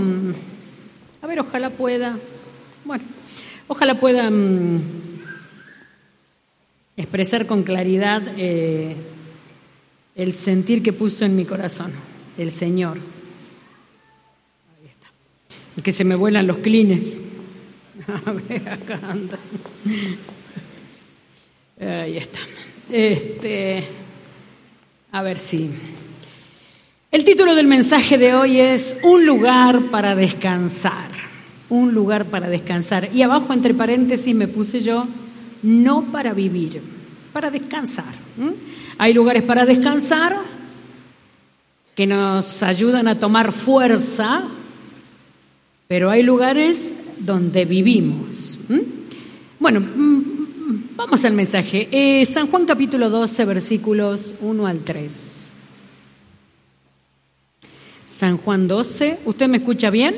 mm, a ver, ojalá pueda, bueno, ojalá pueda mm, expresar con claridad eh, el sentir que puso en mi corazón el Señor. Ahí está. Y que se me vuelan los clines. A ver, acá anda. Ahí está. Este, a ver si. El título del mensaje de hoy es Un lugar para descansar. Un lugar para descansar. Y abajo, entre paréntesis, me puse yo, no para vivir, para descansar. Hay lugares para descansar que nos ayudan a tomar fuerza, pero hay lugares donde vivimos. Bueno, mm, vamos al mensaje. Eh, San Juan capítulo 12, versículos 1 al 3. San Juan 12, ¿usted me escucha bien?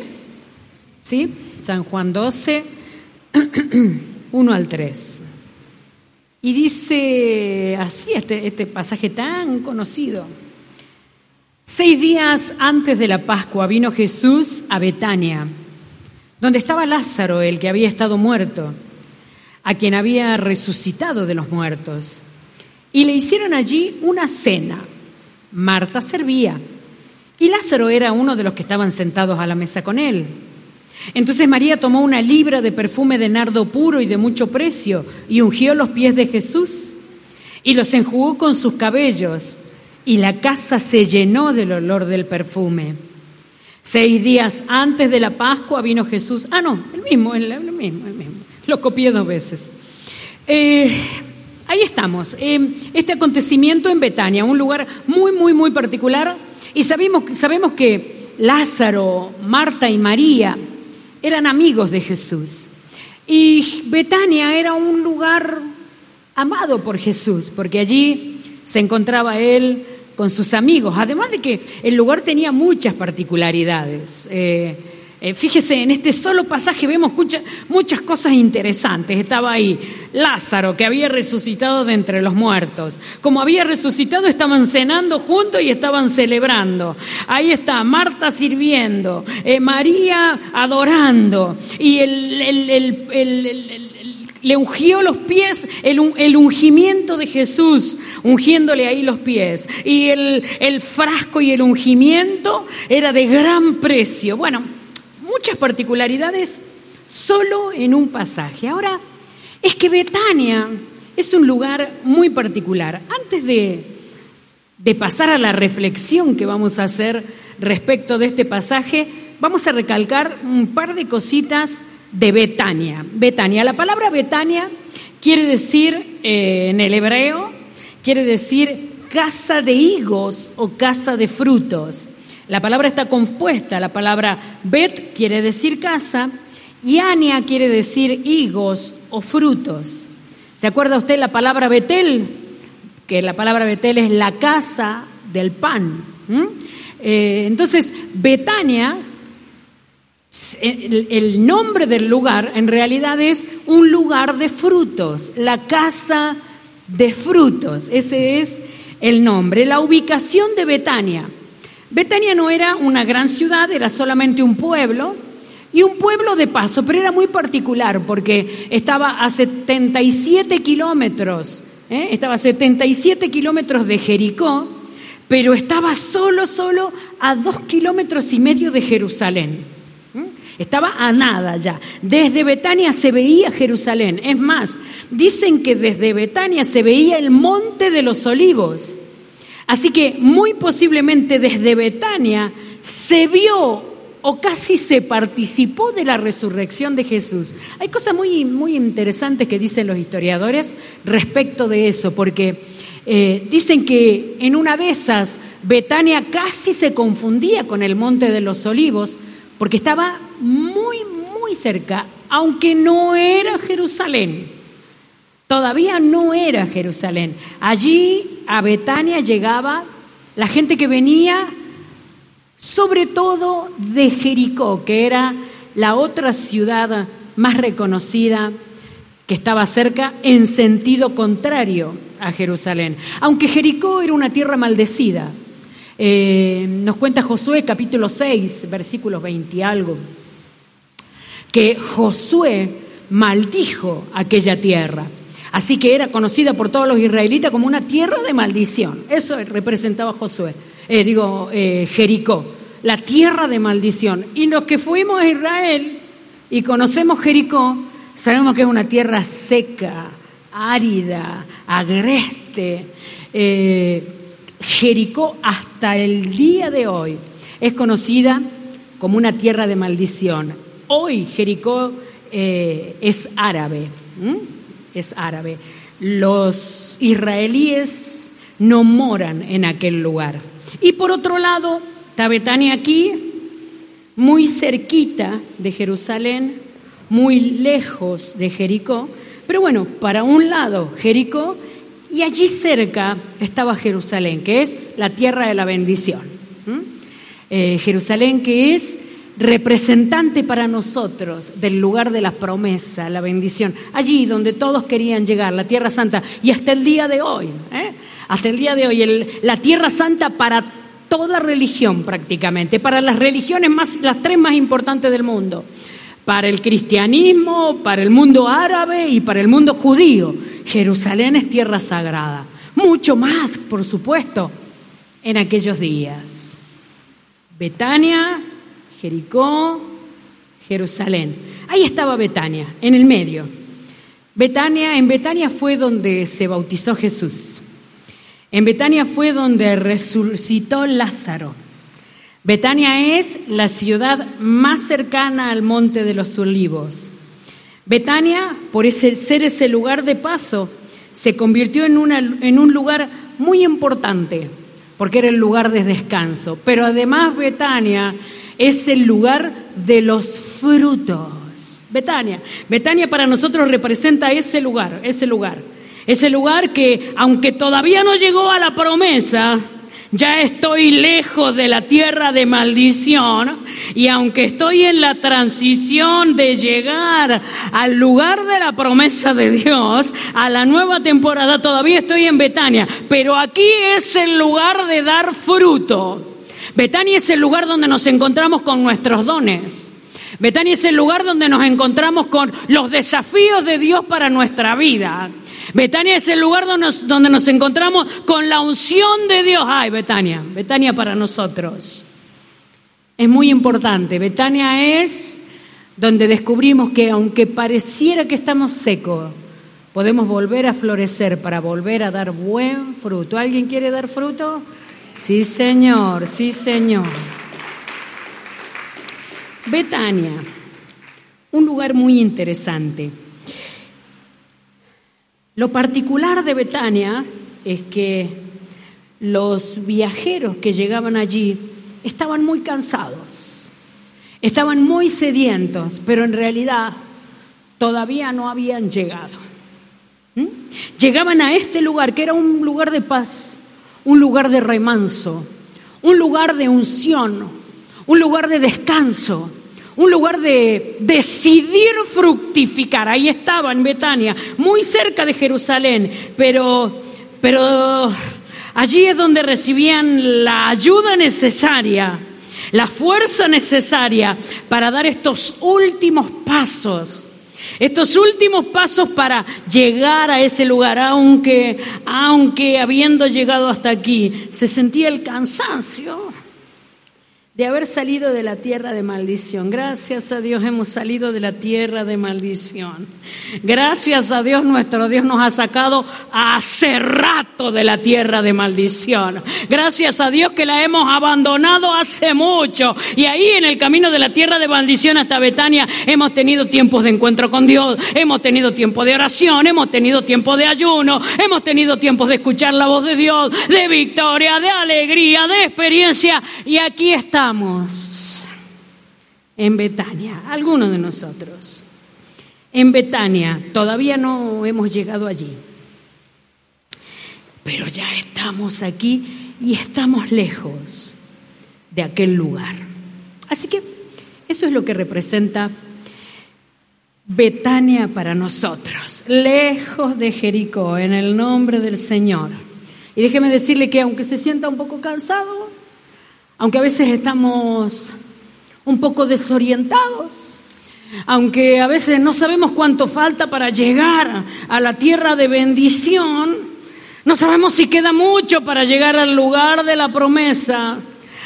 ¿Sí? San Juan 12, 1 al 3. Y dice así este, este pasaje tan conocido. Seis días antes de la Pascua vino Jesús a Betania, donde estaba Lázaro, el que había estado muerto, a quien había resucitado de los muertos. Y le hicieron allí una cena. Marta servía y Lázaro era uno de los que estaban sentados a la mesa con él. Entonces María tomó una libra de perfume de nardo puro y de mucho precio y ungió los pies de Jesús y los enjugó con sus cabellos y la casa se llenó del olor del perfume. Seis días antes de la Pascua vino Jesús. Ah, no, el mismo, el, mismo, el mismo. Lo copié dos veces. Eh, ahí estamos. Eh, este acontecimiento en Betania, un lugar muy, muy, muy particular y sabemos, sabemos que Lázaro, Marta y María eran amigos de Jesús. Y Betania era un lugar amado por Jesús, porque allí se encontraba él con sus amigos, además de que el lugar tenía muchas particularidades. Eh, eh, fíjese, en este solo pasaje vemos muchas cosas interesantes. Estaba ahí Lázaro, que había resucitado de entre los muertos. Como había resucitado, estaban cenando juntos y estaban celebrando. Ahí está Marta sirviendo, eh, María adorando y le ungió los pies, el, ungimiento de Jesús, ungiéndole ahí los pies. Y el, el frasco y el ungimiento era de gran precio. Bueno, muchas particularidades solo en un pasaje. Ahora, es que Betania es un lugar muy particular. Antes de, pasar a la reflexión que vamos a hacer respecto de este pasaje, vamos a recalcar un par de cositas de Betania. Betania, la palabra Betania quiere decir eh, en el hebreo, quiere decir casa de higos o casa de frutos. La palabra está compuesta, la palabra bet quiere decir casa y ania quiere decir higos o frutos. ¿Se acuerda usted la palabra Betel? Que la palabra Betel es la casa del pan. Eh, entonces, Betania, el nombre del lugar en realidad es un lugar de frutos, la casa de frutos. Ese es el nombre. La ubicación de Betania Betania no era una gran ciudad, era solamente un pueblo y un pueblo de paso, pero era muy particular porque estaba a 77 kilómetros, ¿eh? estaba a 77 kilómetros de Jericó, pero estaba solo, solo a dos kilómetros y medio de Jerusalén. Estaba a nada ya. Desde Betania se veía Jerusalén. Es más, dicen que desde Betania se veía el monte de los olivos. Así que muy posiblemente desde Betania se vio o casi se participó de la resurrección de Jesús. Hay cosas muy, muy interesantes que dicen los historiadores respecto de eso, porque eh, dicen que en una de esas Betania casi se confundía con el Monte de los Olivos, porque estaba muy, muy cerca, aunque no era Jerusalén. Todavía no era Jerusalén. Allí a Betania llegaba la gente que venía sobre todo de Jericó, que era la otra ciudad más reconocida que estaba cerca en sentido contrario a Jerusalén. Aunque Jericó era una tierra maldecida, Eh, nos cuenta Josué capítulo 6, versículos 20 y algo, que Josué maldijo aquella tierra. Así que era conocida por todos los israelitas como una tierra de maldición. Eso representaba Josué, eh, digo, eh, Jericó, la tierra de maldición. Y los que fuimos a Israel y conocemos Jericó, sabemos que es una tierra seca, árida, agreste. Eh, Jericó hasta el día de hoy es conocida como una tierra de maldición. Hoy Jericó es árabe es árabe. Los israelíes no moran en aquel lugar. Y por otro lado, está Betania aquí, muy cerquita de Jerusalén, muy lejos de Jericó, pero bueno, para un lado Jericó y allí cerca estaba Jerusalén, que es la tierra de la bendición. Eh, Jerusalén que es representante para nosotros del lugar de la promesa, la bendición, allí donde todos querían llegar, la Tierra Santa, y hasta el día de hoy, ¿eh? hasta el día de hoy, la Tierra Santa para toda religión prácticamente, para las religiones más, las tres más importantes del mundo, para el cristianismo, para el mundo árabe y para el mundo judío. Jerusalén es tierra sagrada, mucho más, por supuesto, en aquellos días. Betania Jericó, Jerusalén. Ahí estaba Betania, en el medio. Betania, en Betania fue donde se bautizó Jesús. En Betania fue donde resucitó Lázaro. Betania es la ciudad más cercana al monte de los olivos. Betania, por ser ese lugar de paso, se convirtió en un lugar muy importante, porque era el lugar de descanso. Pero además Betania es el lugar de los frutos. Betania. Betania para nosotros representa ese lugar, ese lugar. Ese lugar que, aunque todavía no llegó a la promesa, ya estoy lejos de la tierra de maldición y aunque estoy en la transición de llegar al lugar de la promesa de Dios, a la nueva temporada, todavía estoy en Betania, pero aquí es el lugar de dar fruto. Betania es el lugar donde nos encontramos con nuestros dones. Betania es el lugar donde nos encontramos con los desafíos de Dios para nuestra vida. Betania es el lugar donde nos, donde nos encontramos con la unción de Dios. Ay, Betania, Betania para nosotros. Es muy importante. Betania es donde descubrimos que aunque pareciera que estamos secos, podemos volver a florecer para volver a dar buen fruto. ¿Alguien quiere dar fruto? Sí, Señor, sí, Señor. Betania, un lugar muy interesante. Lo particular de Betania es que los viajeros que llegaban allí estaban muy cansados, estaban muy sedientos, pero en realidad todavía no habían llegado. ¿Mm? Llegaban a este lugar que era un lugar de paz, un lugar de remanso, un lugar de unción, un lugar de descanso, un lugar de decidir fructificar. Ahí estaba en Betania, muy cerca de Jerusalén, pero, pero allí es donde recibían la ayuda necesaria, la fuerza necesaria para dar estos últimos pasos estos últimos pasos para llegar a ese lugar, aunque, aunque habiendo llegado hasta aquí, se sentía el cansancio de haber salido de la tierra de maldición. Gracias a Dios hemos salido de la tierra de maldición. Gracias a Dios nuestro Dios nos ha sacado hace rato de la tierra de maldición. Gracias a Dios que la hemos abandonado hace mucho. Y ahí en el camino de la tierra de maldición hasta Betania hemos tenido tiempos de encuentro con Dios, hemos tenido tiempo de oración, hemos tenido tiempo de ayuno, hemos tenido tiempos de escuchar la voz de Dios, de victoria, de alegría, de experiencia. Y aquí está estamos en Betania, algunos de nosotros. En Betania, todavía no hemos llegado allí, pero ya estamos aquí y estamos lejos de aquel lugar. Así que eso es lo que representa Betania para nosotros, lejos de Jericó, en el nombre del Señor. Y déjeme decirle que aunque se sienta un poco cansado, aunque a veces estamos un poco desorientados, aunque a veces no sabemos cuánto falta para llegar a la tierra de bendición, no sabemos si queda mucho para llegar al lugar de la promesa.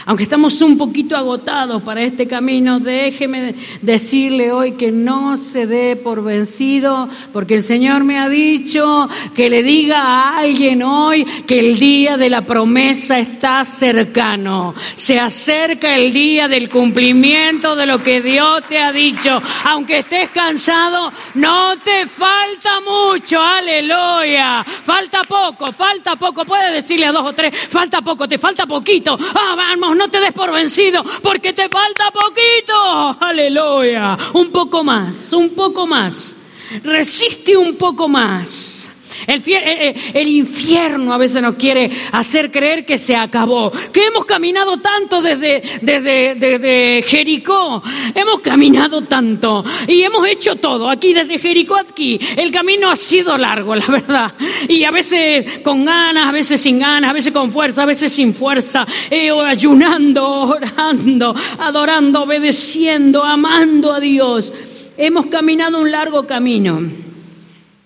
Aunque estamos un poquito agotados para este camino, déjeme decirle hoy que no se dé por vencido, porque el Señor me ha dicho que le diga a alguien hoy que el día de la promesa está cercano. Se acerca el día del cumplimiento de lo que Dios te ha dicho. Aunque estés cansado, no te falta mucho, aleluya. Falta poco, falta poco. Puedes decirle a dos o tres, falta poco, te falta poquito. Ah, vamos, no te des por vencido, porque te falta poquito. Aleluya. Un poco más, un poco más. Resiste un poco más. El, eh, eh, el, infierno a veces nos quiere hacer creer que se acabó, que hemos caminado tanto desde, desde, Jericó, hemos caminado tanto y hemos hecho todo, aquí desde Jericó aquí, el camino ha sido largo, la verdad, y a veces con ganas, a veces sin ganas, a veces con fuerza, a veces sin fuerza, eh, ayunando, orando, adorando, obedeciendo, amando a Dios. Hemos caminado un largo camino.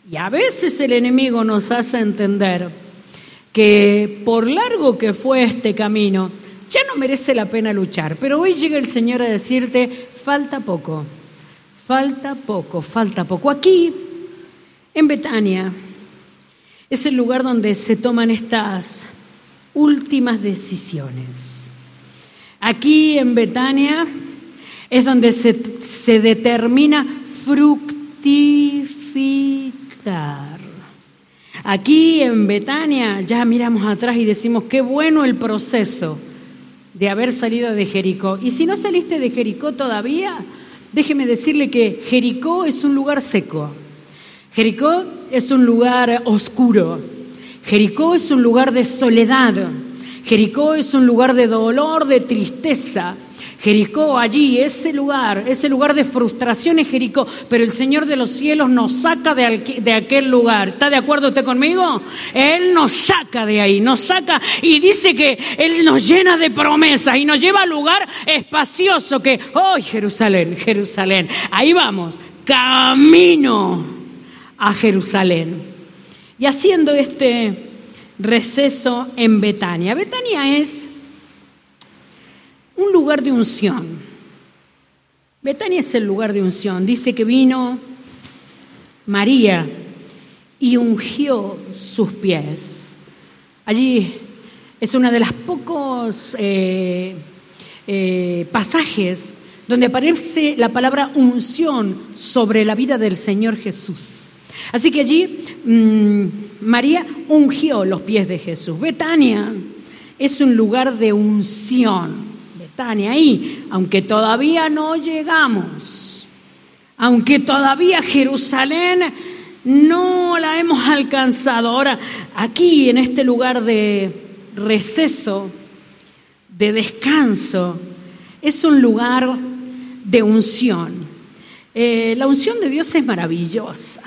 Y a veces el enemigo nos hace entender que por largo que fue este camino, ya no merece la pena luchar. Pero hoy llega el Señor a decirte, falta poco, falta poco, falta poco. Aquí, en Betania, es el lugar donde se toman estas últimas decisiones. Aquí en Betania es donde se, determina fructificar Aquí en Betania ya miramos atrás y decimos, qué bueno el proceso de haber salido de Jericó. Y si no saliste de Jericó todavía, déjeme decirle que Jericó es un lugar seco. Jericó es un lugar oscuro. Jericó es un lugar de soledad. Jericó es un lugar de dolor, de tristeza. Jericó, allí, ese lugar, ese lugar de frustración es Jericó, pero el Señor de los cielos nos saca de, aquel lugar. ¿Está de acuerdo usted conmigo? Él nos saca de ahí, nos saca y dice que Él nos llena de promesas y nos lleva al lugar espacioso que, oh Jerusalén, Jerusalén, ahí vamos, camino a Jerusalén. Y haciendo este receso en Betania. Betania es un lugar de unción. Betania es el lugar de unción. Dice que vino María y ungió sus pies. Allí es uno de los pocos eh, eh, pasajes donde aparece la palabra unción sobre la vida del Señor Jesús. Así que allí mm, María ungió los pies de Jesús. Betania es un lugar de unción ahí, aunque todavía no llegamos, aunque todavía Jerusalén no la hemos alcanzado. Ahora, aquí en este lugar de receso, de descanso, es un lugar de unción. Eh, la unción de Dios es maravillosa.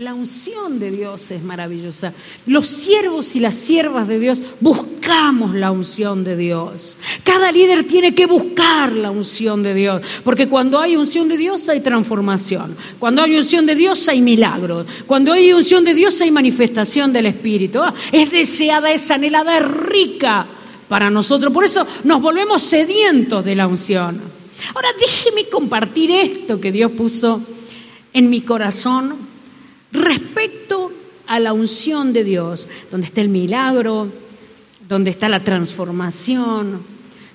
La unción de Dios es maravillosa. Los siervos y las siervas de Dios buscamos la unción de Dios. Cada líder tiene que buscar la unción de Dios, porque cuando hay unción de Dios hay transformación. Cuando hay unción de Dios hay milagros. Cuando hay unción de Dios hay manifestación del Espíritu. Ah, es deseada, es anhelada, es rica para nosotros. Por eso nos volvemos sedientos de la unción. Ahora déjeme compartir esto que Dios puso en mi corazón respecto a la unción de Dios, donde está el milagro, donde está la transformación,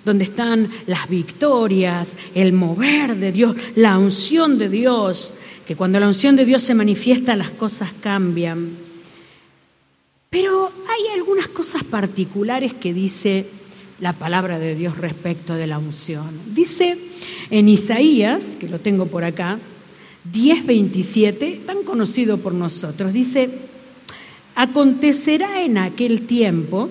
donde están las victorias, el mover de Dios, la unción de Dios, que cuando la unción de Dios se manifiesta las cosas cambian. Pero hay algunas cosas particulares que dice la palabra de Dios respecto de la unción. Dice en Isaías, que lo tengo por acá, 10.27, tan conocido por nosotros, dice, acontecerá en aquel tiempo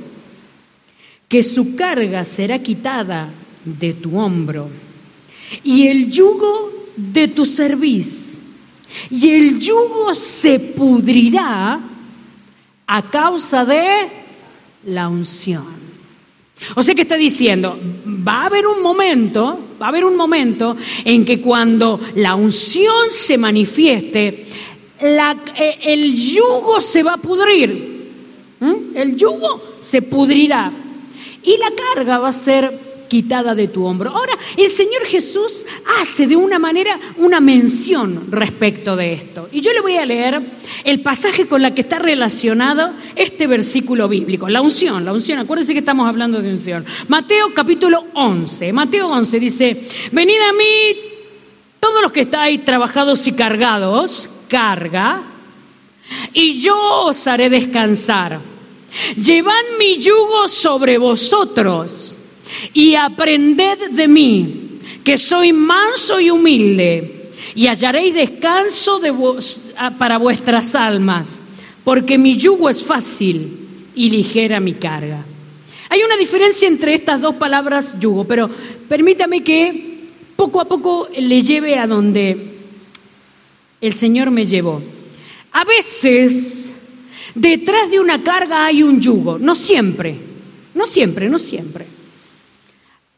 que su carga será quitada de tu hombro y el yugo de tu cerviz, y el yugo se pudrirá a causa de la unción. O sea que está diciendo, va a haber un momento, va a haber un momento en que cuando la unción se manifieste, eh, el yugo se va a pudrir. El yugo se pudrirá. Y la carga va a ser quitada de tu hombro. Ahora, el Señor Jesús hace de una manera una mención respecto de esto. Y yo le voy a leer el pasaje con la que está relacionado este versículo bíblico, la unción, la unción. Acuérdense que estamos hablando de unción. Mateo capítulo 11. Mateo 11 dice, venid a mí todos los que estáis trabajados y cargados, carga, y yo os haré descansar. Llevad mi yugo sobre vosotros y aprended de mí, que soy manso y humilde, y hallaréis descanso de para vuestras almas, porque mi yugo es fácil y ligera mi carga. Hay una diferencia entre estas dos palabras yugo, pero permítame que poco a poco le lleve a donde el Señor me llevó. A veces, detrás de una carga hay un yugo, no siempre, no siempre, no siempre.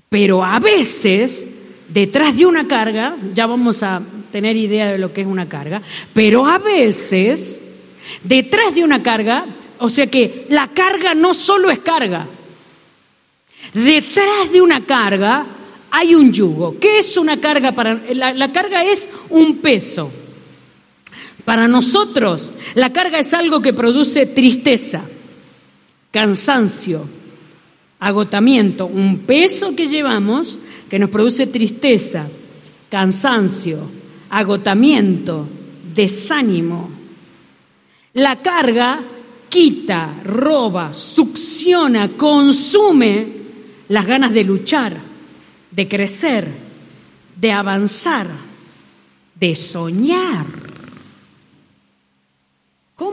Pero a veces, detrás de una carga, ya vamos a tener idea de lo que es una carga, pero a veces, detrás de una carga, o sea que la carga no solo es carga, detrás de una carga hay un yugo. ¿Qué es una carga? La carga es un peso. Para nosotros, la carga es algo que produce tristeza, cansancio, agotamiento, un peso que llevamos que nos produce tristeza, cansancio, agotamiento, desánimo. La carga quita, roba, succiona, consume las ganas de luchar, de crecer, de avanzar, de soñar.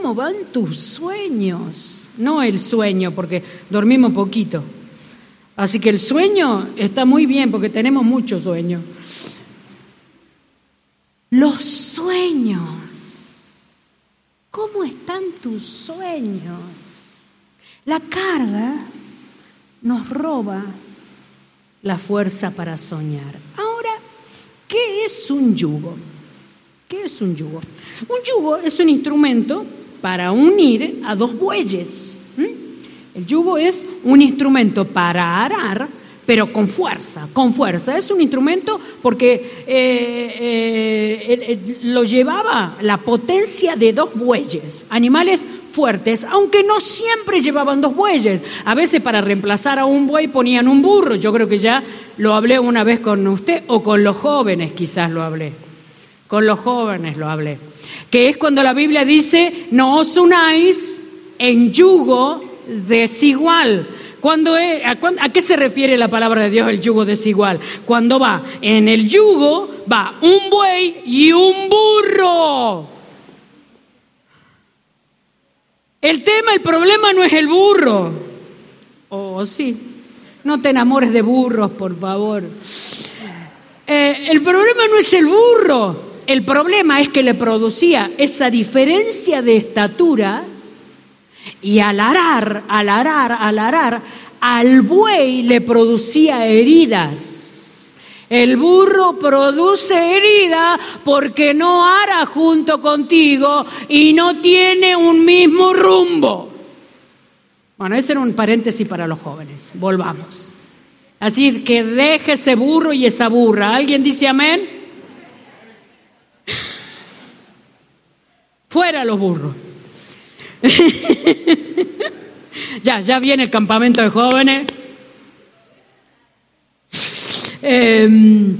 ¿Cómo van tus sueños? no el sueño, porque dormimos poquito. Así que el sueño está muy bien porque tenemos mucho sueño. Los sueños. ¿Cómo están tus sueños? La carga nos roba la fuerza para soñar. Ahora, ¿qué es un yugo? ¿Qué es un yugo? Un yugo es un instrumento para unir a dos bueyes. El yugo es un instrumento para arar, pero con fuerza, con fuerza. Es un instrumento porque eh, eh, lo llevaba la potencia de dos bueyes, animales fuertes, aunque no siempre llevaban dos bueyes. A veces para reemplazar a un buey ponían un burro. Yo creo que ya lo hablé una vez con usted o con los jóvenes quizás lo hablé. Con los jóvenes lo hablé que es cuando la Biblia dice, no os unáis en yugo desigual. Cuando a, qué se refiere la palabra de Dios el yugo desigual? Cuando va en el yugo, va un buey y un burro. El tema, el problema no es el burro. Oh, sí. No te enamores de burros, por favor. Eh, el problema no es el burro. El problema es que le producía esa diferencia de estatura y al arar, al arar, al arar, al buey le producía heridas. El burro produce herida porque no ara junto contigo y no tiene un mismo rumbo. Bueno, ese era un paréntesis para los jóvenes. Volvamos. Así que deje ese burro y esa burra. ¿Alguien dice amén? Fuera los burros. ya, ya viene el campamento de jóvenes. Em,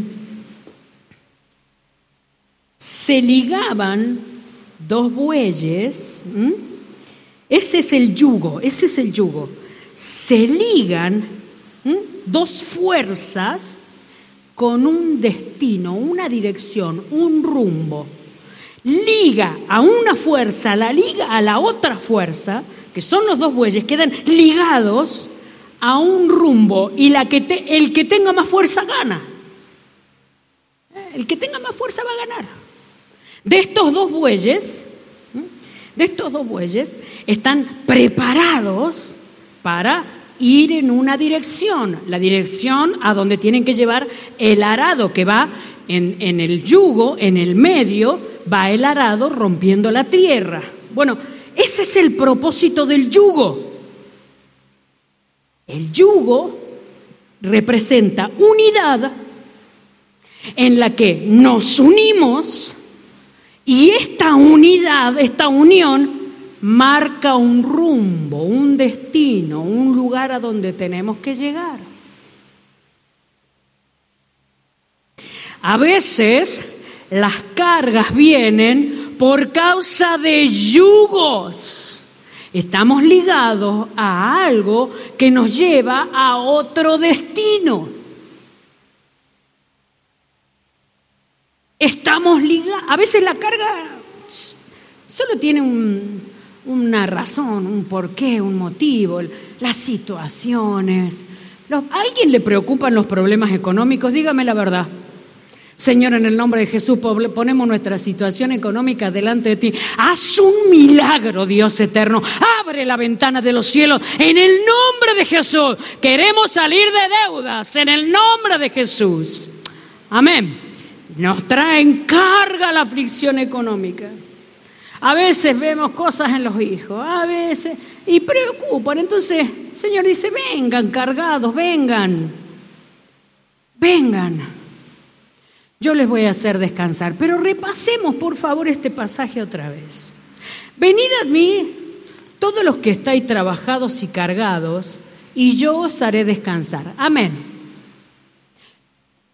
se ligaban dos bueyes. Ese es el yugo, ese es el yugo. Se ligan dos fuerzas con un destino, una dirección, un rumbo liga a una fuerza, la liga a la otra fuerza, que son los dos bueyes, quedan ligados a un rumbo y la que el que tenga más fuerza gana. El que tenga más fuerza va a ganar. De estos dos bueyes, de estos dos bueyes, están preparados para ir en una dirección, la dirección a donde tienen que llevar el arado que va en, en el yugo, en el medio, va el arado rompiendo la tierra. Bueno, ese es el propósito del yugo. El yugo representa unidad en la que nos unimos y esta unidad, esta unión, marca un rumbo, un destino, un lugar a donde tenemos que llegar. A veces las cargas vienen por causa de yugos. Estamos ligados a algo que nos lleva a otro destino. Estamos ligados. A veces la carga solo tiene una razón, un porqué, un motivo, las situaciones. ¿A alguien le preocupan los problemas económicos? Dígame la verdad. Señor, en el nombre de Jesús ponemos nuestra situación económica delante de ti. Haz un milagro, Dios eterno. Abre la ventana de los cielos en el nombre de Jesús. Queremos salir de deudas en el nombre de Jesús. Amén. Nos trae en carga la aflicción económica. A veces vemos cosas en los hijos, a veces, y preocupan. Entonces, Señor dice, vengan cargados, vengan, vengan yo les voy a hacer descansar. Pero repasemos, por favor, este pasaje otra vez. Venid a mí, todos los que estáis trabajados y cargados, y yo os haré descansar. Amén.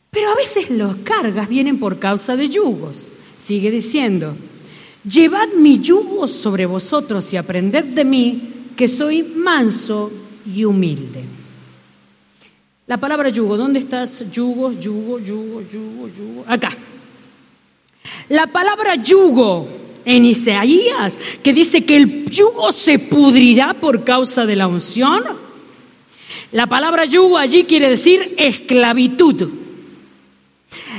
Pero a veces las cargas vienen por causa de yugos. Sigue diciendo, llevad mi yugo sobre vosotros y aprended de mí, que soy manso y humilde. La palabra yugo, ¿dónde estás? Yugo, yugo, yugo, yugo, yugo. Acá. La palabra yugo en Isaías, que dice que el yugo se pudrirá por causa de la unción. La palabra yugo allí quiere decir esclavitud.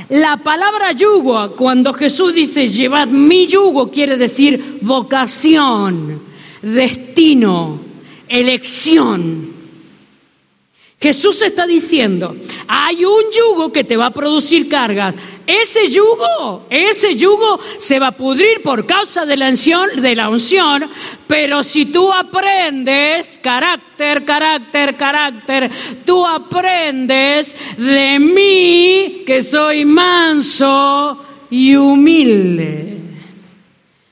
La palabra yugo, cuando Jesús dice llevad mi yugo, quiere decir vocación, destino, elección. Jesús está diciendo, hay un yugo que te va a producir cargas. Ese yugo, ese yugo se va a pudrir por causa de la unción, de la unción, pero si tú aprendes carácter, carácter, carácter, tú aprendes de mí que soy manso y humilde.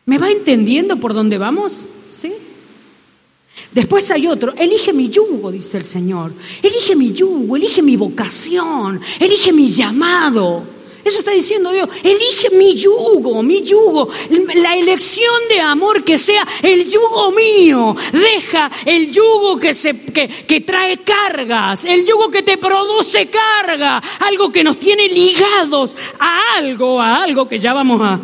¿Me va entendiendo por dónde vamos? ¿Sí? Después hay otro, elige mi yugo, dice el Señor. Elige mi yugo, elige mi vocación, elige mi llamado. Eso está diciendo Dios. Elige mi yugo, mi yugo. La elección de amor que sea el yugo mío. Deja el yugo que, se, que, que trae cargas, el yugo que te produce carga, algo que nos tiene ligados a algo, a algo que ya vamos a,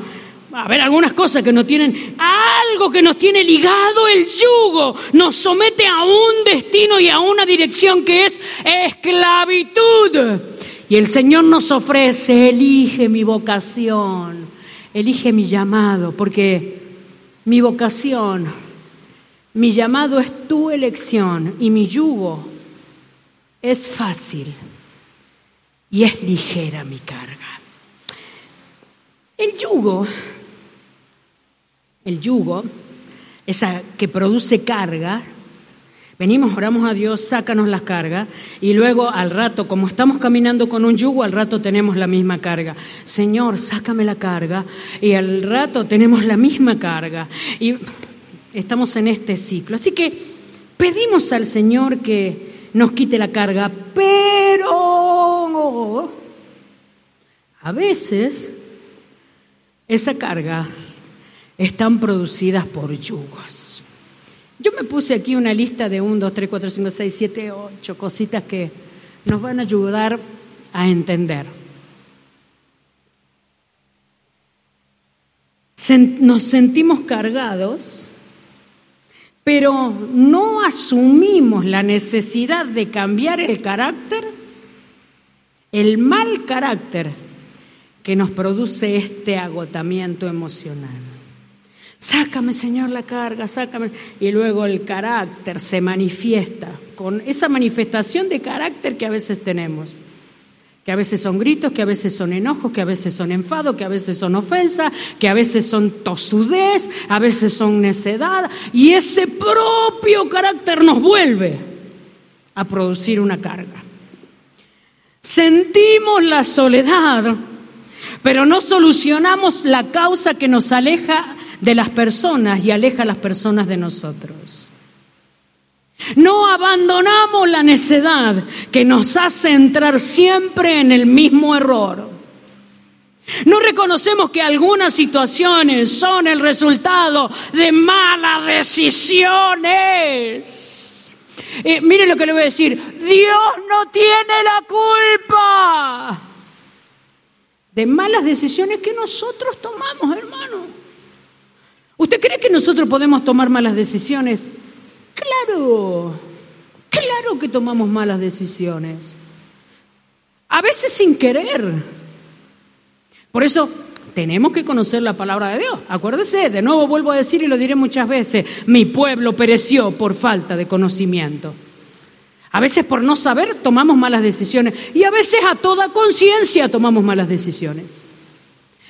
a ver algunas cosas que nos tienen, algo que nos tiene ligado el yugo, nos somete a un destino y a una dirección que es esclavitud. Y el Señor nos ofrece, elige mi vocación, elige mi llamado, porque mi vocación, mi llamado es tu elección y mi yugo es fácil y es ligera mi carga. El yugo el yugo, esa que produce carga, venimos, oramos a Dios, sácanos las cargas y luego al rato, como estamos caminando con un yugo, al rato tenemos la misma carga. Señor, sácame la carga y al rato tenemos la misma carga y estamos en este ciclo. Así que pedimos al Señor que nos quite la carga, pero a veces esa carga están producidas por yugos. Yo me puse aquí una lista de 1, 2, 3, 4, 5, 6, 7, 8 cositas que nos van a ayudar a entender. Nos sentimos cargados, pero no asumimos la necesidad de cambiar el carácter, el mal carácter que nos produce este agotamiento emocional. Sácame, Señor, la carga, sácame. Y luego el carácter se manifiesta con esa manifestación de carácter que a veces tenemos. Que a veces son gritos, que a veces son enojos, que a veces son enfados, que a veces son ofensa, que a veces son tosudez, a veces son necedad. Y ese propio carácter nos vuelve a producir una carga. Sentimos la soledad, pero no solucionamos la causa que nos aleja de las personas y aleja a las personas de nosotros. No abandonamos la necedad que nos hace entrar siempre en el mismo error. No reconocemos que algunas situaciones son el resultado de malas decisiones. Eh, mire lo que le voy a decir. Dios no tiene la culpa de malas decisiones que nosotros tomamos, hermano. ¿Usted cree que nosotros podemos tomar malas decisiones? Claro, claro que tomamos malas decisiones. A veces sin querer. Por eso tenemos que conocer la palabra de Dios. Acuérdese, de nuevo vuelvo a decir y lo diré muchas veces, mi pueblo pereció por falta de conocimiento. A veces por no saber tomamos malas decisiones y a veces a toda conciencia tomamos malas decisiones.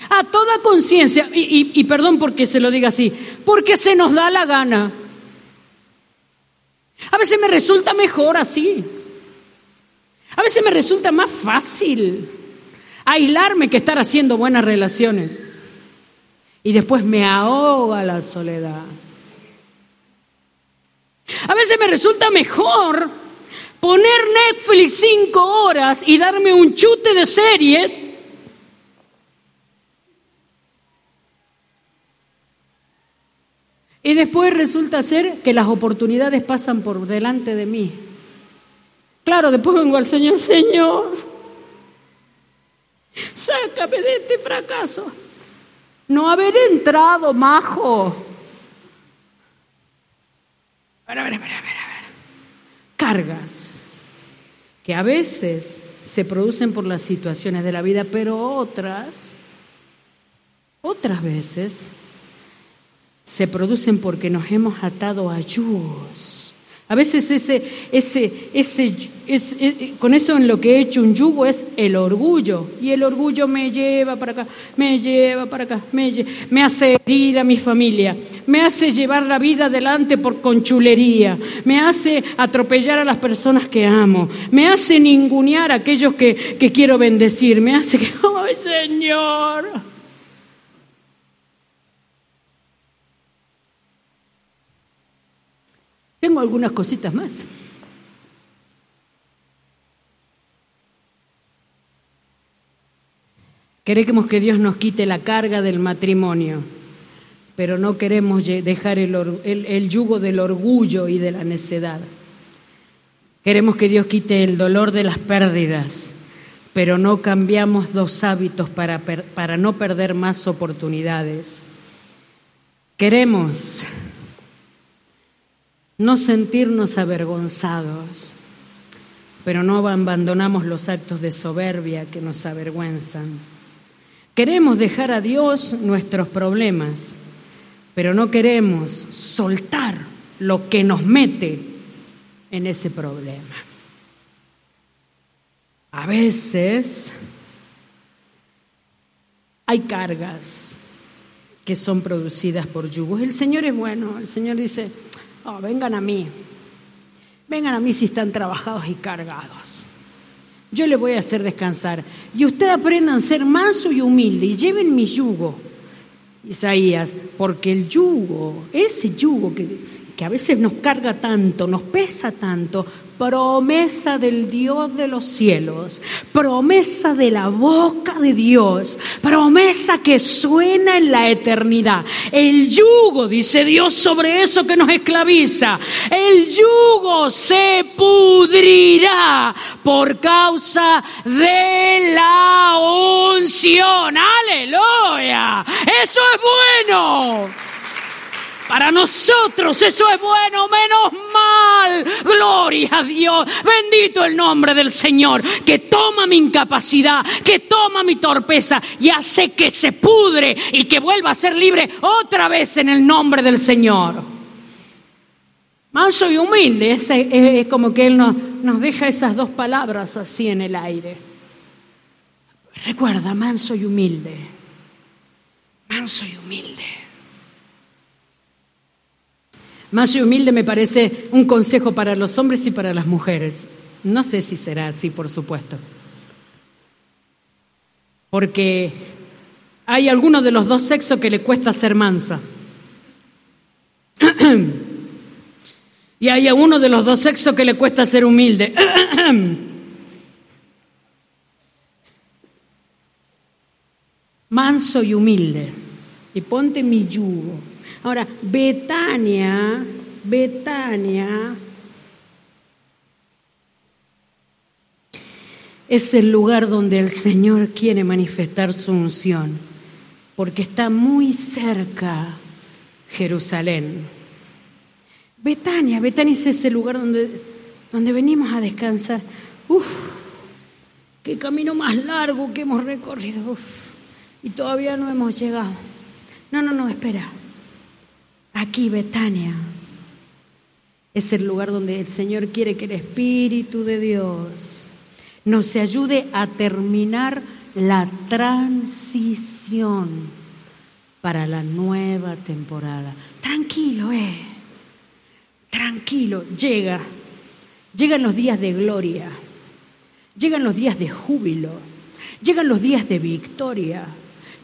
A toda conciencia, y, perdón porque se lo diga así, porque se nos da la gana. A veces me resulta mejor así. A veces me resulta más fácil aislarme que estar haciendo buenas relaciones. Y después me ahoga la soledad. A veces me resulta mejor poner Netflix cinco horas y darme un chute de series Y después resulta ser que las oportunidades pasan por delante de mí. Claro, después vengo al Señor, Señor, Sácame de este fracaso. No haber entrado, majo. A ver, a ver, a ver, a ver. Cargas que a veces se producen por las situaciones de la vida, pero otras, otras veces se producen porque nos hemos atado a yugos a veces ese, ese, ese, eh, con eso en lo que he hecho un yugo es el orgullo. Y el orgullo me lleva para acá, me lleva para acá, me, me hace herir a mi familia, me hace llevar la vida adelante por conchulería, me hace atropellar a las personas que amo, me hace ningunear a aquellos que, que quiero bendecir, me hace que, ¡ay Señor! Tengo algunas cositas más. Queremos que Dios nos quite la carga del matrimonio, pero no queremos dejar el, el, yugo del orgullo y de la necedad. Queremos que Dios quite el dolor de las pérdidas, pero no cambiamos dos hábitos para, para no perder más oportunidades. Queremos no sentirnos avergonzados, pero no abandonamos los actos de soberbia que nos avergüenzan. Queremos dejar a Dios nuestros problemas, pero no queremos soltar lo que nos mete en ese problema. A veces hay cargas que son producidas por yugos. El Señor es bueno, el Señor dice, Oh, vengan a mí. Vengan a mí si están trabajados y cargados. Yo les voy a hacer descansar. Y ustedes aprendan a ser manso y humilde y lleven mi yugo. Isaías, porque el yugo, ese yugo que, que a veces nos carga tanto, nos pesa tanto, promesa del Dios de los cielos, promesa de la boca de Dios, promesa que suena en la eternidad. El yugo, dice Dios, sobre eso que nos esclaviza, el yugo se pudrirá por causa de la unción. Aleluya. Eso es bueno. Para nosotros eso es bueno, menos mal. Gloria a Dios. Bendito el nombre del Señor, que toma mi incapacidad, que toma mi torpeza y hace que se pudre y que vuelva a ser libre otra vez en el nombre del Señor. Manso y humilde, es, como que Él nos, nos deja esas dos palabras así en el aire. Recuerda, manso y humilde. Manso y humilde. Más humilde me parece un consejo para los hombres y para las mujeres. No sé si será así, por supuesto. Porque hay alguno de los dos sexos que le cuesta ser mansa. y hay a uno de los dos sexos que le cuesta ser humilde. Manso y humilde. Y ponte mi yugo. Ahora, Betania, Betania es el lugar donde el Señor quiere manifestar su unción, porque está muy cerca Jerusalén. Betania, Betania es ese lugar donde, donde venimos a descansar. Uf, qué camino más largo que hemos recorrido. y todavía no hemos llegado. No, no, no, espera. Aquí, Betania, es el lugar donde el Señor quiere que el Espíritu de Dios nos ayude a terminar la transición para la nueva temporada. Tranquilo, eh. Tranquilo, llega. Llegan los días de gloria. Llegan los días de júbilo. Llegan los días de victoria.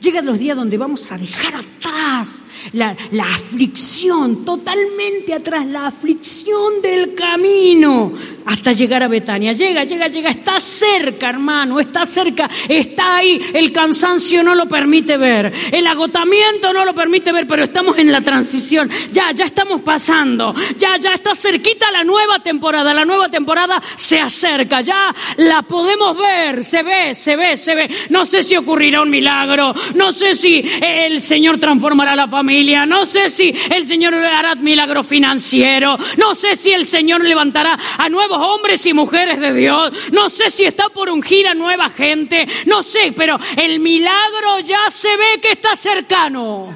Llegan los días donde vamos a dejar atrás la, aflicción, totalmente atrás, la aflicción del camino hasta llegar a Betania. Llega, llega, llega, está cerca, hermano, está cerca, está ahí. El cansancio no lo permite ver, el agotamiento no lo permite ver, pero estamos en la transición. Ya, ya estamos pasando, ya, ya está cerquita la nueva temporada. La nueva temporada se acerca, ya la podemos ver, se ve, se ve, se ve. No sé si ocurrirá un milagro, no sé si el Señor transformará la familia, no sé si el Señor hará milagro financiero, no sé si el Señor levantará a nuevos hombres y mujeres de Dios, no sé si está por ungir a nueva gente, no sé, pero el milagro ya se ve que está cercano.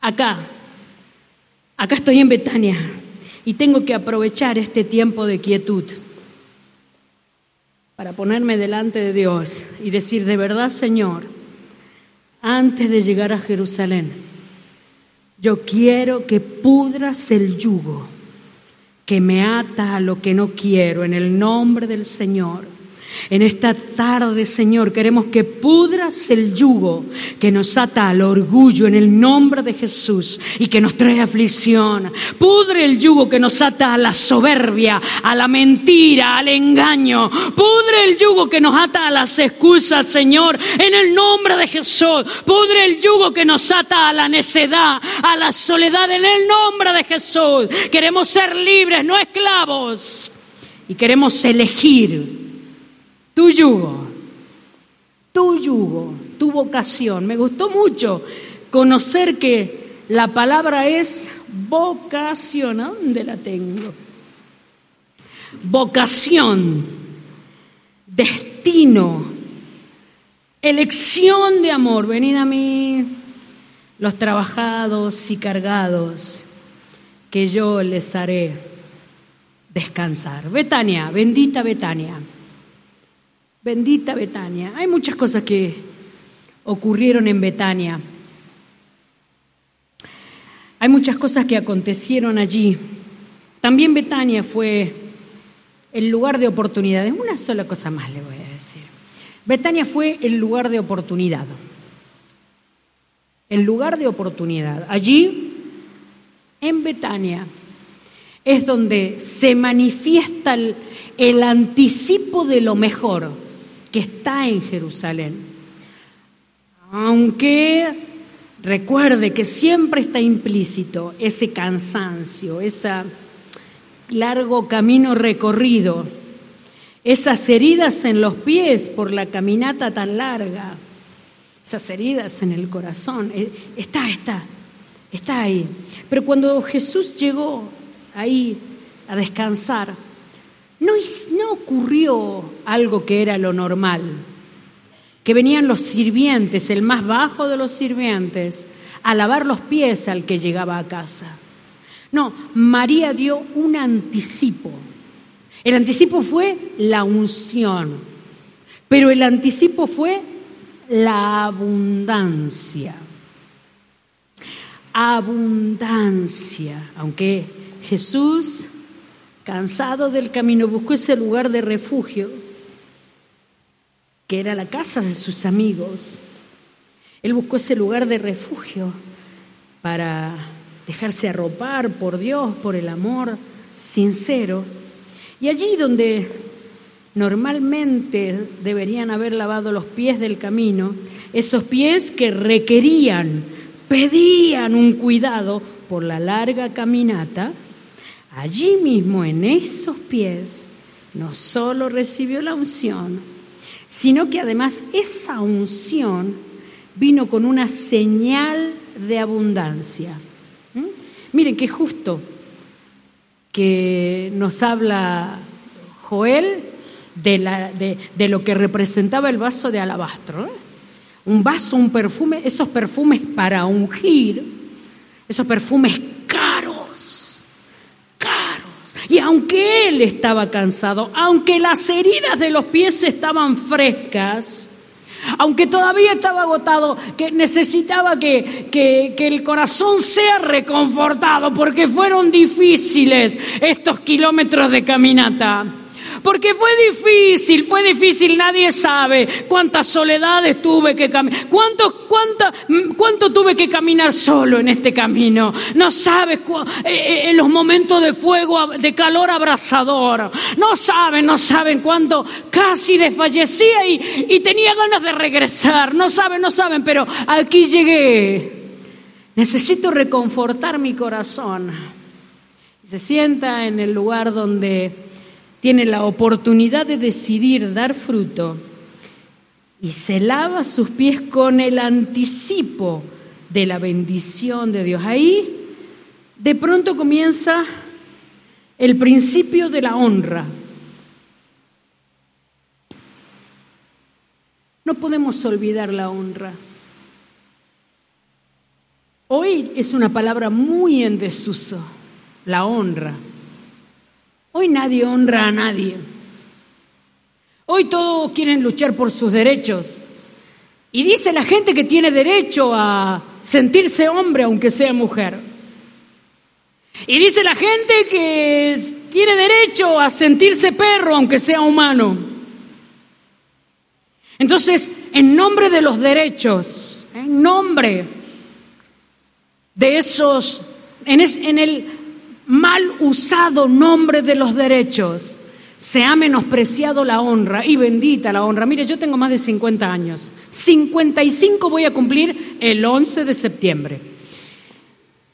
Acá, acá estoy en Betania y tengo que aprovechar este tiempo de quietud para ponerme delante de Dios y decir, de verdad, Señor, antes de llegar a Jerusalén. Yo quiero que pudras el yugo que me ata a lo que no quiero en el nombre del Señor. En esta tarde, Señor, queremos que pudras el yugo que nos ata al orgullo en el nombre de Jesús y que nos trae aflicción. Pudre el yugo que nos ata a la soberbia, a la mentira, al engaño. Pudre el yugo que nos ata a las excusas, Señor, en el nombre de Jesús. Pudre el yugo que nos ata a la necedad, a la soledad, en el nombre de Jesús. Queremos ser libres, no esclavos. Y queremos elegir tu yugo, tu yugo, tu vocación. Me gustó mucho conocer que la palabra es vocación. ¿A dónde la tengo? Vocación, destino, elección de amor. Venid a mí, los trabajados y cargados, que yo les haré descansar. Betania, bendita Betania. Bendita Betania. Hay muchas cosas que ocurrieron en Betania. Hay muchas cosas que acontecieron allí. También Betania fue el lugar de oportunidades. Una sola cosa más le voy a decir. Betania fue el lugar de oportunidad. El lugar de oportunidad. Allí, en Betania, es donde se manifiesta el, el anticipo de lo mejor que está en Jerusalén. Aunque recuerde que siempre está implícito ese cansancio, ese largo camino recorrido, esas heridas en los pies por la caminata tan larga, esas heridas en el corazón, eh, está, está, está ahí. Pero cuando Jesús llegó ahí a descansar, no, ocurrió algo que era lo normal, que venían los sirvientes, el más bajo de los sirvientes, a lavar los pies al que llegaba a casa. No, María dio un anticipo. El anticipo fue la unción, pero el anticipo fue la abundancia. Abundancia, aunque Jesús, cansado del camino, buscó ese lugar de refugio, que era la casa de sus amigos. Él buscó ese lugar de refugio para dejarse arropar por Dios, por el amor sincero. Y allí donde normalmente deberían haber lavado los pies del camino, esos pies que requerían, pedían un cuidado por la larga caminata, allí mismo en esos pies no solo recibió la unción, sino que además esa unción vino con una señal de abundancia. ¿Mm? Miren qué justo que nos habla Joel de, lo que representaba el vaso de alabastro. ¿eh? Un vaso, un perfume, esos perfumes para ungir, esos perfumes caros. Y aunque él estaba cansado, aunque las heridas de los pies estaban frescas, aunque todavía estaba agotado, que necesitaba que, que, el corazón sea reconfortado, porque fueron difíciles estos kilómetros de caminata. Porque fue difícil, fue difícil, nadie sabe cuántas soledades tuve que caminar, cuánto, cuánto tuve que caminar solo en este camino. No sabes eh, eh, en los momentos de fuego, de calor abrasador. No saben, no saben cuánto casi desfallecía y, y tenía ganas de regresar. No saben, no saben, pero aquí llegué. Necesito reconfortar mi corazón. Se sienta en el lugar donde tiene la oportunidad de decidir dar fruto y se lava sus pies con el anticipo de la bendición de Dios. Ahí de pronto comienza el principio de la honra. No podemos olvidar la honra. Hoy es una palabra muy en desuso, la honra. Hoy nadie honra a nadie. Hoy todos quieren luchar por sus derechos. Y dice la gente que tiene derecho a sentirse hombre aunque sea mujer. Y dice la gente que tiene derecho a sentirse perro aunque sea humano. Entonces, en nombre de los derechos, en nombre de esos, en, en el mal usado nombre de los derechos, se ha menospreciado la honra y bendita la honra. Mire, yo tengo más de 50 años. 55 voy a cumplir el 11 de septiembre.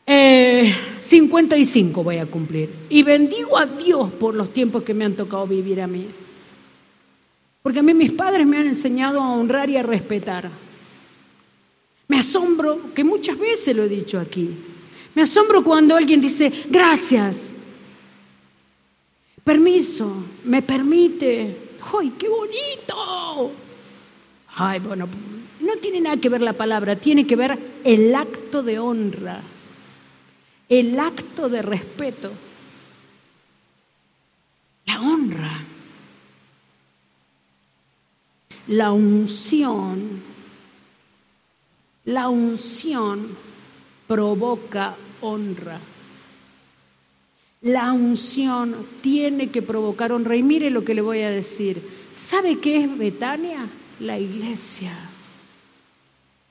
55 eh, voy a cumplir. Y bendigo a Dios por los tiempos que me han tocado vivir a mí. Porque a mí mis padres me han enseñado a honrar y a respetar. Me asombro, que muchas veces lo he dicho aquí, me asombro cuando alguien dice, gracias, permiso, me permite. ¡Ay, qué bonito! Ay, bueno, no tiene nada que ver la palabra, tiene que ver el acto de honra, el acto de respeto, la honra, la unción, la unción provoca honra. La unción tiene que provocar honra. Y mire lo que le voy a decir. ¿Sabe qué es Betania? La iglesia.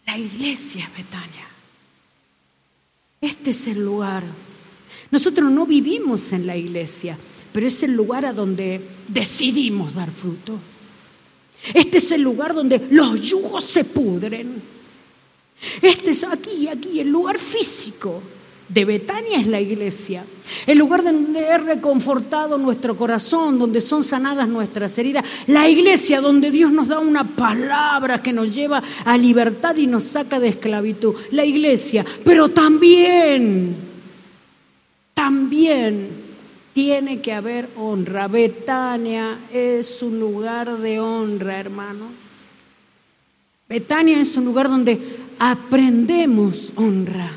La iglesia es Betania. Este es el lugar. Nosotros no vivimos en la iglesia, pero es el lugar a donde decidimos dar fruto. Este es el lugar donde los yugos se pudren. Este es aquí, aquí, el lugar físico de Betania es la iglesia, el lugar donde es reconfortado nuestro corazón, donde son sanadas nuestras heridas, la iglesia donde Dios nos da una palabra que nos lleva a libertad y nos saca de esclavitud, la iglesia, pero también, también tiene que haber honra. Betania es un lugar de honra, hermano. Betania es un lugar donde aprendemos honra.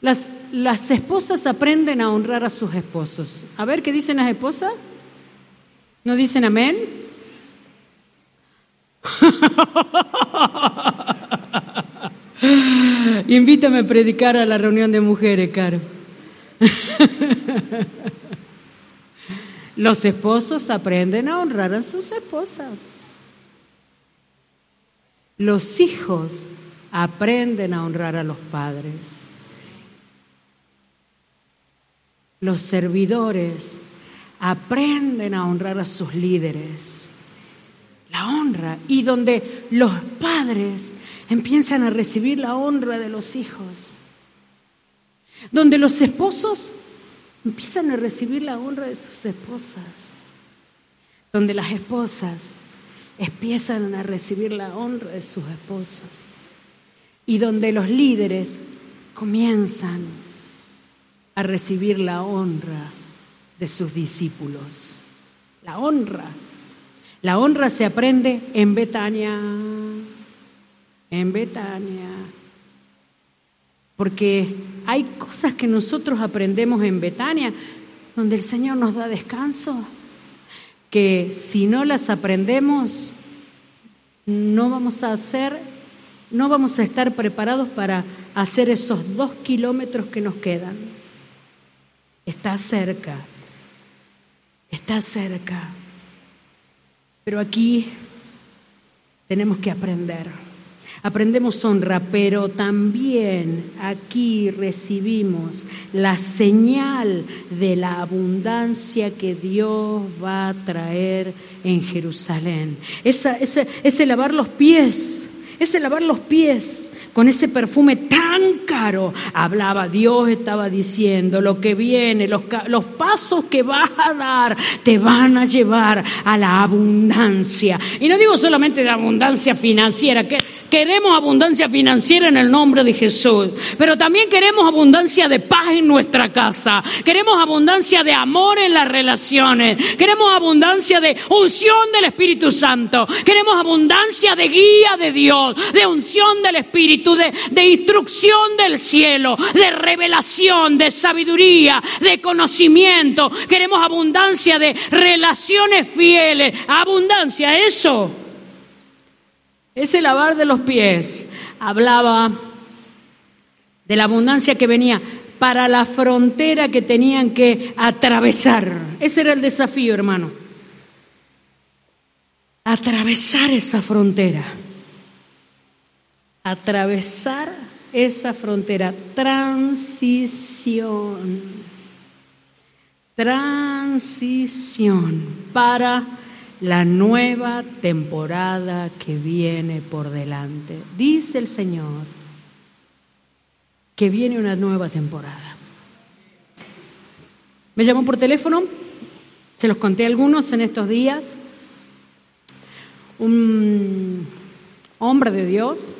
Las, las esposas aprenden a honrar a sus esposos. A ver, ¿qué dicen las esposas? ¿No dicen amén? Invítame a predicar a la reunión de mujeres, Caro. Los esposos aprenden a honrar a sus esposas. Los hijos aprenden a honrar a los padres. Los servidores aprenden a honrar a sus líderes. La honra. Y donde los padres empiezan a recibir la honra de los hijos. Donde los esposos empiezan a recibir la honra de sus esposas. Donde las esposas empiezan a recibir la honra de sus esposos. Y donde los líderes comienzan a recibir la honra de sus discípulos. La honra. La honra se aprende en Betania, en Betania. Porque hay cosas que nosotros aprendemos en Betania donde el Señor nos da descanso, que si no las aprendemos, no vamos a hacer, no vamos a estar preparados para hacer esos dos kilómetros que nos quedan. Está cerca, está cerca. Pero aquí tenemos que aprender. Aprendemos honra, pero también aquí recibimos la señal de la abundancia que Dios va a traer en Jerusalén. Esa, ese, lavar los pies, ese lavar los pies con ese perfume tan caro, hablaba Dios, estaba diciendo, lo que viene, los, los pasos que vas a dar te van a llevar a la abundancia. Y no digo solamente de abundancia financiera, que Queremos abundancia financiera en el nombre de Jesús, pero también queremos abundancia de paz en nuestra casa. Queremos abundancia de amor en las relaciones. Queremos abundancia de unción del Espíritu Santo. Queremos abundancia de guía de Dios, de unción del Espíritu, de, de instrucción del cielo, de revelación, de sabiduría, de conocimiento. Queremos abundancia de relaciones fieles. Abundancia, eso ese lavar de los pies hablaba de la abundancia que venía para la frontera que tenían que atravesar. Ese era el desafío, hermano. Atravesar esa frontera. Atravesar esa frontera. Transición. Transición para la nueva temporada que viene por delante. Dice el Señor que viene una nueva temporada. Me llamó por teléfono, se los conté algunos en estos días, un hombre de Dios,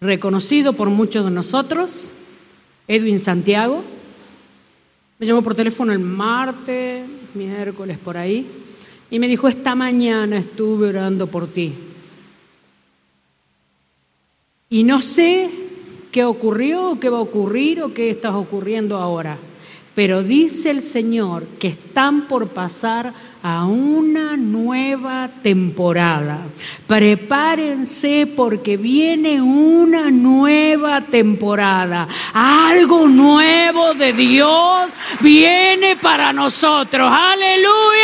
reconocido por muchos de nosotros, Edwin Santiago, me llamó por teléfono el martes, miércoles, por ahí, y me dijo, esta mañana estuve orando por ti. Y no sé qué ocurrió, o qué va a ocurrir, o qué está ocurriendo ahora. Pero dice el Señor que están por pasar a una nueva temporada. Prepárense porque viene una nueva temporada. Algo nuevo de Dios viene para nosotros. Aleluya.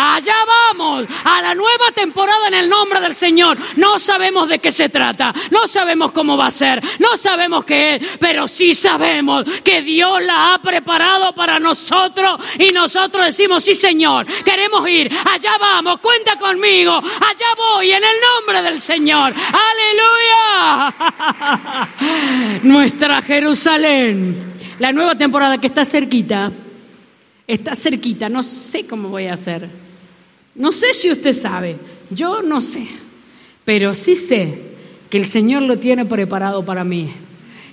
Allá vamos, a la nueva temporada en el nombre del Señor. No sabemos de qué se trata, no sabemos cómo va a ser, no sabemos qué es, pero sí sabemos que Dios la ha preparado para nosotros y nosotros decimos, sí Señor, queremos ir, allá vamos, cuenta conmigo, allá voy en el nombre del Señor. Aleluya. Nuestra Jerusalén, la nueva temporada que está cerquita está cerquita, no sé cómo voy a hacer. No sé si usted sabe, yo no sé, pero sí sé que el Señor lo tiene preparado para mí.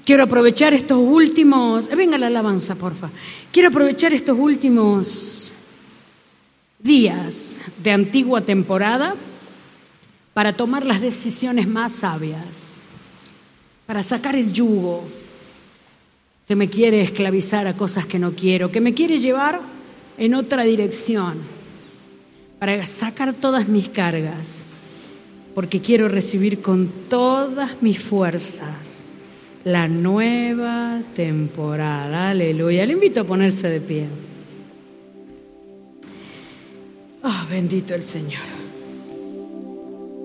Quiero aprovechar estos últimos, eh, venga la alabanza, porfa. Quiero aprovechar estos últimos días de antigua temporada para tomar las decisiones más sabias, para sacar el yugo, que me quiere esclavizar a cosas que no quiero, que me quiere llevar en otra dirección, para sacar todas mis cargas, porque quiero recibir con todas mis fuerzas la nueva temporada. Aleluya. Le invito a ponerse de pie. Oh, bendito el Señor.